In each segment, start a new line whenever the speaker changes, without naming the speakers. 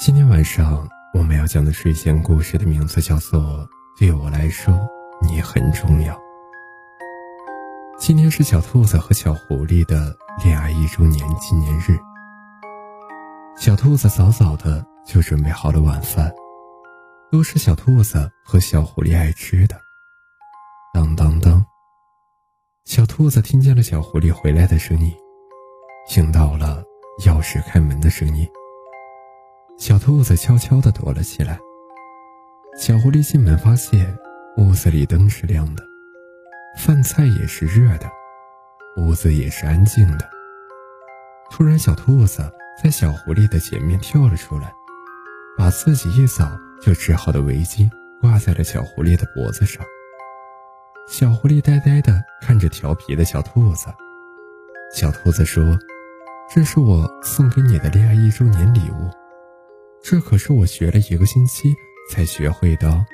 今天晚上我们要讲的睡前故事的名字叫做《对我来说你很重要》。今天是小兔子和小狐狸的恋爱一周年纪念日。小兔子早早的就准备好了晚饭，都是小兔子和小狐狸爱吃的。当当当，小兔子听见了小狐狸回来的声音，听到了钥匙开门的声音。小兔子悄悄地躲了起来。小狐狸进门发现屋子里灯是亮的，饭菜也是热的，屋子也是安静的。突然，小兔子在小狐狸的前面跳了出来，把自己一早就织好的围巾挂在了小狐狸的脖子上。小狐狸呆呆地看着调皮的小兔子。小兔子说：“这是我送给你的恋爱一周年礼物。”这可是我学了一个星期才学会的。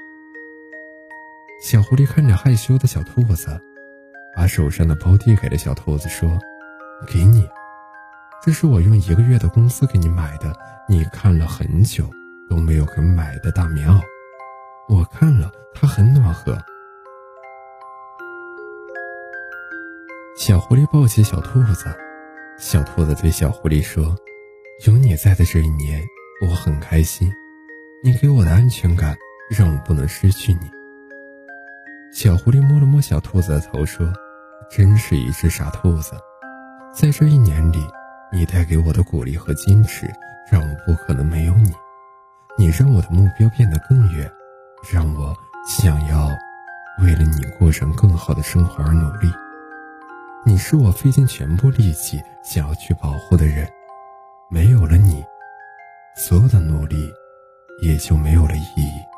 小狐狸看着害羞的小兔子，把手上的包递给了小兔子，说：“给你，这是我用一个月的工资给你买的，你看了很久都没有肯买的大棉袄。我看了，它很暖和。”小狐狸抱起小兔子，小兔子对小狐狸说：“有你在的这一年。”我很开心，你给我的安全感让我不能失去你。小狐狸摸了摸小兔子的头，说：“真是一只傻兔子，在这一年里，你带给我的鼓励和坚持，让我不可能没有你。你让我的目标变得更远，让我想要为了你过上更好的生活而努力。你是我费尽全部力气想要去保护的人，没有了你。”所有的努力也就没有了意义。